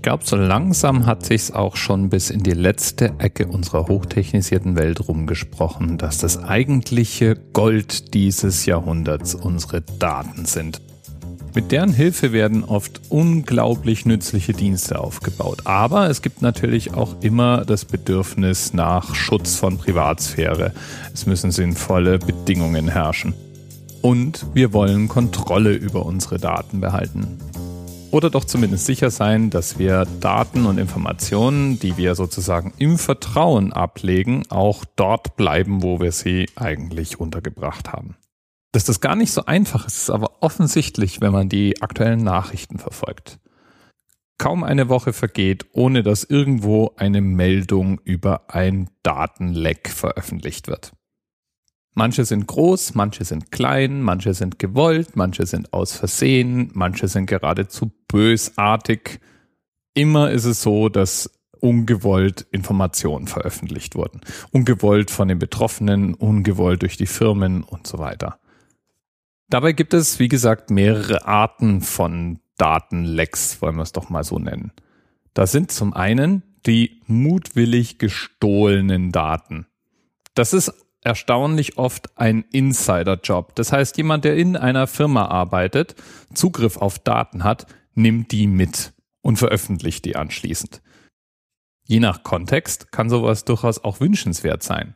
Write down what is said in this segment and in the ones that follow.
Ich glaube, so langsam hat sich's auch schon bis in die letzte Ecke unserer hochtechnisierten Welt rumgesprochen, dass das eigentliche Gold dieses Jahrhunderts unsere Daten sind. Mit deren Hilfe werden oft unglaublich nützliche Dienste aufgebaut. Aber es gibt natürlich auch immer das Bedürfnis nach Schutz von Privatsphäre. Es müssen sinnvolle Bedingungen herrschen. Und wir wollen Kontrolle über unsere Daten behalten. Oder doch zumindest sicher sein, dass wir Daten und Informationen, die wir sozusagen im Vertrauen ablegen, auch dort bleiben, wo wir sie eigentlich untergebracht haben. Dass das gar nicht so einfach ist, ist aber offensichtlich, wenn man die aktuellen Nachrichten verfolgt. Kaum eine Woche vergeht, ohne dass irgendwo eine Meldung über ein Datenleck veröffentlicht wird. Manche sind groß, manche sind klein, manche sind gewollt, manche sind aus Versehen, manche sind geradezu bösartig. Immer ist es so, dass ungewollt Informationen veröffentlicht wurden. Ungewollt von den Betroffenen, ungewollt durch die Firmen und so weiter. Dabei gibt es, wie gesagt, mehrere Arten von Datenlecks, wollen wir es doch mal so nennen. Da sind zum einen die mutwillig gestohlenen Daten. Das ist erstaunlich oft ein Insider-Job. Das heißt, jemand, der in einer Firma arbeitet, Zugriff auf Daten hat, nimmt die mit und veröffentlicht die anschließend. Je nach Kontext kann sowas durchaus auch wünschenswert sein.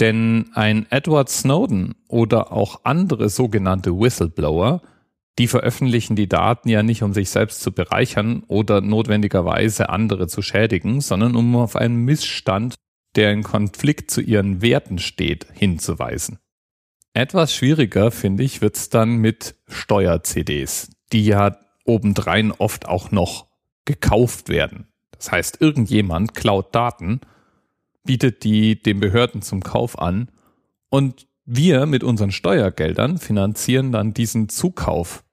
Denn ein Edward Snowden oder auch andere sogenannte Whistleblower, die veröffentlichen die Daten ja nicht, um sich selbst zu bereichern oder notwendigerweise andere zu schädigen, sondern um auf einen Missstand der in Konflikt zu ihren Werten steht, hinzuweisen. Etwas schwieriger, finde ich, wird's dann mit Steuer-CDs, die ja obendrein oft auch noch gekauft werden. Das heißt, irgendjemand klaut Daten, bietet die den Behörden zum Kauf an und wir mit unseren Steuergeldern finanzieren dann diesen Zukauf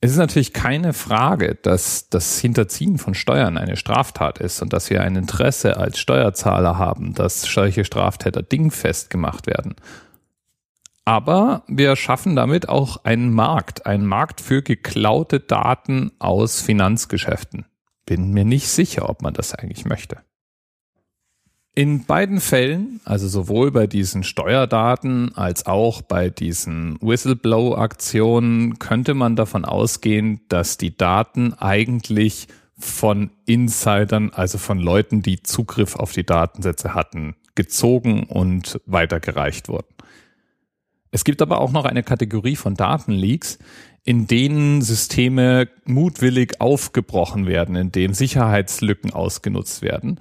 es ist natürlich keine Frage, dass das Hinterziehen von Steuern eine Straftat ist und dass wir ein Interesse als Steuerzahler haben, dass solche Straftäter dingfest gemacht werden. Aber wir schaffen damit auch einen Markt, einen Markt für geklaute Daten aus Finanzgeschäften. Bin mir nicht sicher, ob man das eigentlich möchte. In beiden Fällen, also sowohl bei diesen Steuerdaten als auch bei diesen Whistleblow-Aktionen, könnte man davon ausgehen, dass die Daten eigentlich von Insidern, also von Leuten, die Zugriff auf die Datensätze hatten, gezogen und weitergereicht wurden. Es gibt aber auch noch eine Kategorie von Datenleaks, in denen Systeme mutwillig aufgebrochen werden, in denen Sicherheitslücken ausgenutzt werden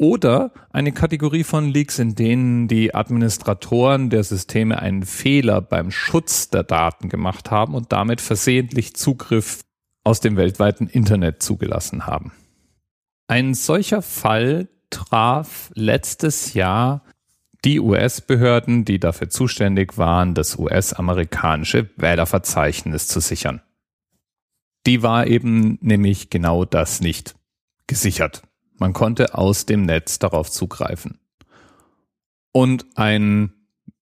oder eine Kategorie von Leaks, in denen die Administratoren der Systeme einen Fehler beim Schutz der Daten gemacht haben und damit versehentlich Zugriff aus dem weltweiten Internet zugelassen haben. Ein solcher Fall traf letztes Jahr die US-Behörden, die dafür zuständig waren, das US-amerikanische Wählerverzeichnis zu sichern. Die war eben nämlich genau das nicht gesichert. Man konnte aus dem Netz darauf zugreifen. Und ein,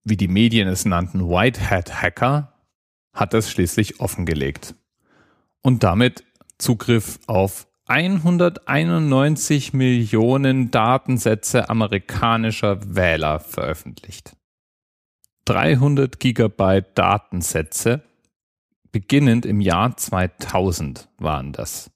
wie die Medien es nannten, White Hat Hacker hat das schließlich offengelegt und damit Zugriff auf 191 Millionen Datensätze amerikanischer Wähler veröffentlicht. 300 Gigabyte Datensätze beginnend im Jahr 2000 waren das.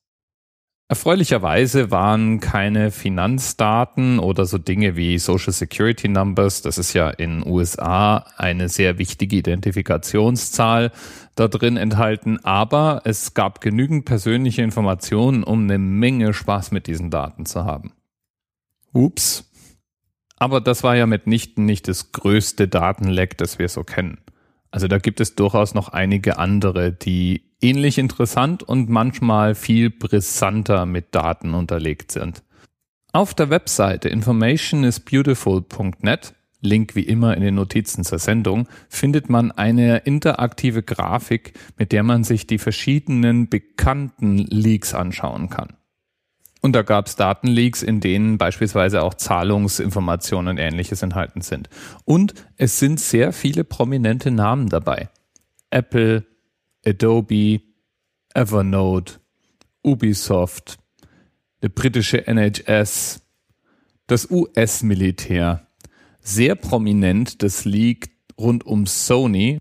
Erfreulicherweise waren keine Finanzdaten oder so Dinge wie Social Security Numbers, das ist ja in USA eine sehr wichtige Identifikationszahl, da drin enthalten, aber es gab genügend persönliche Informationen, um eine Menge Spaß mit diesen Daten zu haben. Ups. Aber das war ja mitnichten nicht das größte Datenleck, das wir so kennen. Also da gibt es durchaus noch einige andere, die ähnlich interessant und manchmal viel brisanter mit Daten unterlegt sind. Auf der Webseite informationisbeautiful.net, Link wie immer in den Notizen zur Sendung, findet man eine interaktive Grafik, mit der man sich die verschiedenen bekannten Leaks anschauen kann. Und da gab es Datenleaks, in denen beispielsweise auch Zahlungsinformationen und ähnliches enthalten sind. Und es sind sehr viele prominente Namen dabei. Apple, Adobe, Evernote Ubisoft, der britische NHS, das US-Militär. Sehr prominent das liegt rund um Sony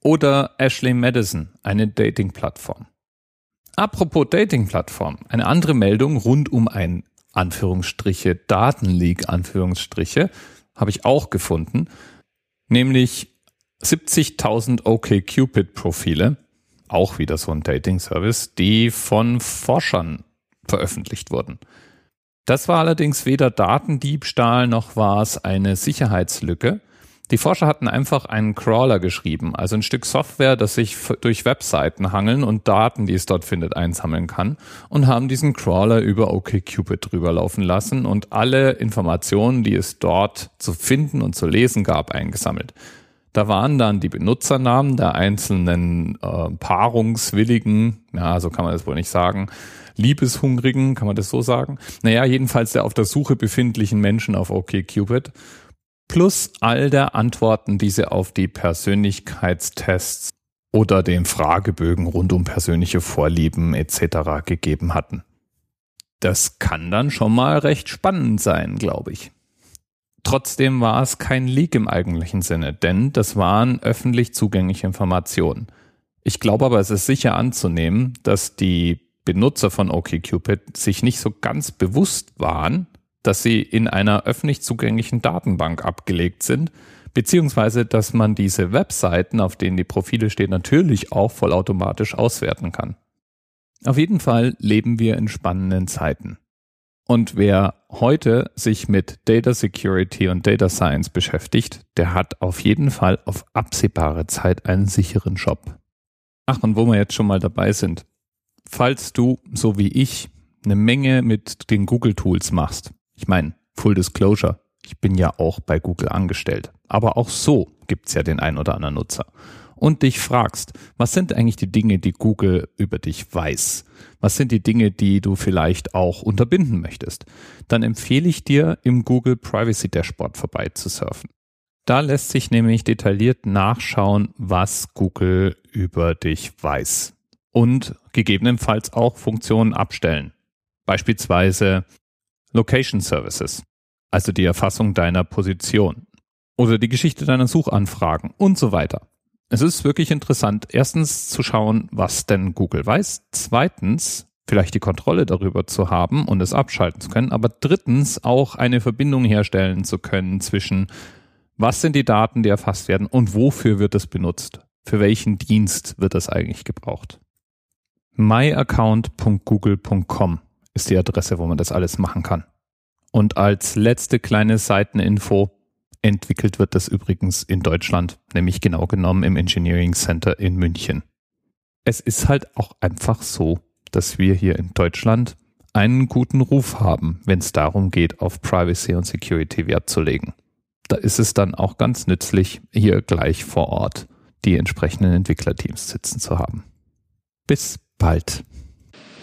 oder Ashley Madison, eine Dating-Plattform. Apropos Dating-Plattform, eine andere Meldung rund um ein Anführungsstriche Datenleak Anführungsstriche habe ich auch gefunden, nämlich 70.000 OKCupid-Profile, auch wieder so ein Dating-Service, die von Forschern veröffentlicht wurden. Das war allerdings weder Datendiebstahl noch war es eine Sicherheitslücke. Die Forscher hatten einfach einen Crawler geschrieben, also ein Stück Software, das sich durch Webseiten hangeln und Daten, die es dort findet, einsammeln kann und haben diesen Crawler über OkCupid drüber laufen lassen und alle Informationen, die es dort zu finden und zu lesen gab, eingesammelt. Da waren dann die Benutzernamen der einzelnen äh, Paarungswilligen, ja, so kann man das wohl nicht sagen, Liebeshungrigen, kann man das so sagen? Naja, jedenfalls der auf der Suche befindlichen Menschen auf OkCupid, plus all der Antworten, die sie auf die Persönlichkeitstests oder den Fragebögen rund um persönliche Vorlieben etc. gegeben hatten. Das kann dann schon mal recht spannend sein, glaube ich. Trotzdem war es kein Leak im eigentlichen Sinne, denn das waren öffentlich zugängliche Informationen. Ich glaube aber, es ist sicher anzunehmen, dass die Benutzer von OkCupid sich nicht so ganz bewusst waren, dass sie in einer öffentlich zugänglichen Datenbank abgelegt sind, beziehungsweise dass man diese Webseiten, auf denen die Profile stehen, natürlich auch vollautomatisch auswerten kann. Auf jeden Fall leben wir in spannenden Zeiten. Und wer heute sich mit Data Security und Data Science beschäftigt, der hat auf jeden Fall auf absehbare Zeit einen sicheren Job. Ach, und wo wir jetzt schon mal dabei sind. Falls du, so wie ich, eine Menge mit den Google Tools machst, ich meine, Full Disclosure, ich bin ja auch bei Google angestellt, aber auch so gibt's ja den ein oder anderen Nutzer und dich fragst, was sind eigentlich die Dinge, die Google über dich weiß? Was sind die Dinge, die du vielleicht auch unterbinden möchtest? Dann empfehle ich dir, im Google Privacy Dashboard vorbeizusurfen. Da lässt sich nämlich detailliert nachschauen, was Google über dich weiß und gegebenenfalls auch Funktionen abstellen. Beispielsweise Location Services, also die Erfassung deiner Position oder die Geschichte deiner Suchanfragen und so weiter. Es ist wirklich interessant, erstens zu schauen, was denn Google weiß, zweitens vielleicht die Kontrolle darüber zu haben und es abschalten zu können, aber drittens auch eine Verbindung herstellen zu können zwischen was sind die Daten, die erfasst werden und wofür wird es benutzt? Für welchen Dienst wird es eigentlich gebraucht? myaccount.google.com ist die Adresse, wo man das alles machen kann. Und als letzte kleine Seiteninfo, Entwickelt wird das übrigens in Deutschland, nämlich genau genommen im Engineering Center in München. Es ist halt auch einfach so, dass wir hier in Deutschland einen guten Ruf haben, wenn es darum geht, auf Privacy und Security Wert zu legen. Da ist es dann auch ganz nützlich, hier gleich vor Ort die entsprechenden Entwicklerteams sitzen zu haben. Bis bald.